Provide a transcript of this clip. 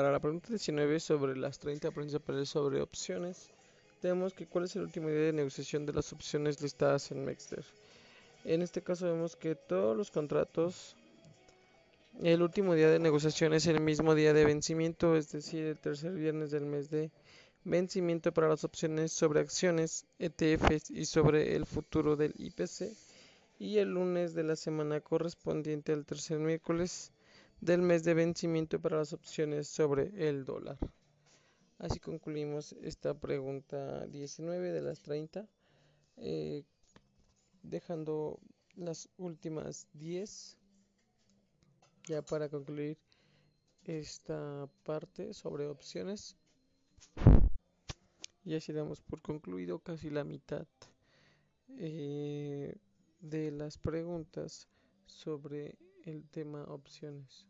para la pregunta 19 sobre las 30 principales sobre opciones, tenemos que cuál es el último día de negociación de las opciones listadas en Mexter. En este caso vemos que todos los contratos, el último día de negociación es el mismo día de vencimiento, es decir, el tercer viernes del mes de vencimiento para las opciones sobre acciones, ETFs y sobre el futuro del IPC, y el lunes de la semana correspondiente al tercer miércoles del mes de vencimiento para las opciones sobre el dólar. Así concluimos esta pregunta 19 de las 30, eh, dejando las últimas 10 ya para concluir esta parte sobre opciones. Y así damos por concluido casi la mitad eh, de las preguntas sobre el tema opciones.